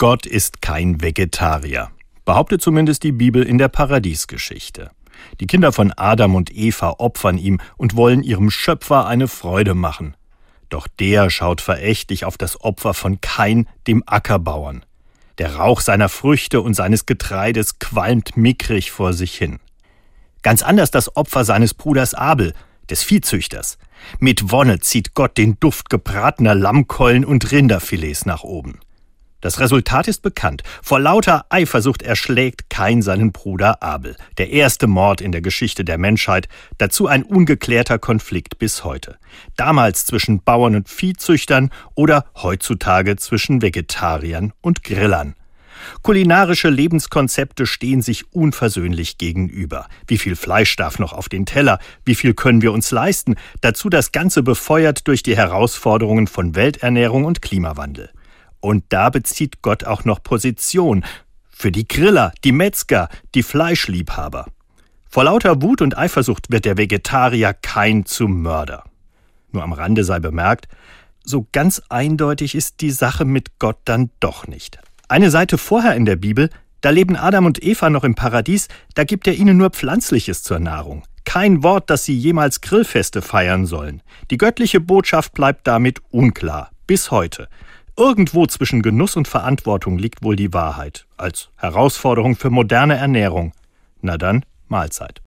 Gott ist kein Vegetarier, behauptet zumindest die Bibel in der Paradiesgeschichte. Die Kinder von Adam und Eva opfern ihm und wollen ihrem Schöpfer eine Freude machen. Doch der schaut verächtlich auf das Opfer von Kain, dem Ackerbauern. Der Rauch seiner Früchte und seines Getreides qualmt mickrig vor sich hin. Ganz anders das Opfer seines Bruders Abel, des Viehzüchters. Mit Wonne zieht Gott den Duft gebratener Lammkeulen und Rinderfilets nach oben. Das Resultat ist bekannt. Vor lauter Eifersucht erschlägt Kain seinen Bruder Abel. Der erste Mord in der Geschichte der Menschheit. Dazu ein ungeklärter Konflikt bis heute. Damals zwischen Bauern und Viehzüchtern oder heutzutage zwischen Vegetariern und Grillern. Kulinarische Lebenskonzepte stehen sich unversöhnlich gegenüber. Wie viel Fleisch darf noch auf den Teller? Wie viel können wir uns leisten? Dazu das Ganze befeuert durch die Herausforderungen von Welternährung und Klimawandel. Und da bezieht Gott auch noch Position für die Griller, die Metzger, die Fleischliebhaber. Vor lauter Wut und Eifersucht wird der Vegetarier kein zum Mörder. Nur am Rande sei bemerkt, so ganz eindeutig ist die Sache mit Gott dann doch nicht. Eine Seite vorher in der Bibel, da leben Adam und Eva noch im Paradies, da gibt er ihnen nur Pflanzliches zur Nahrung. Kein Wort, dass sie jemals Grillfeste feiern sollen. Die göttliche Botschaft bleibt damit unklar, bis heute. Irgendwo zwischen Genuss und Verantwortung liegt wohl die Wahrheit, als Herausforderung für moderne Ernährung. Na dann, Mahlzeit.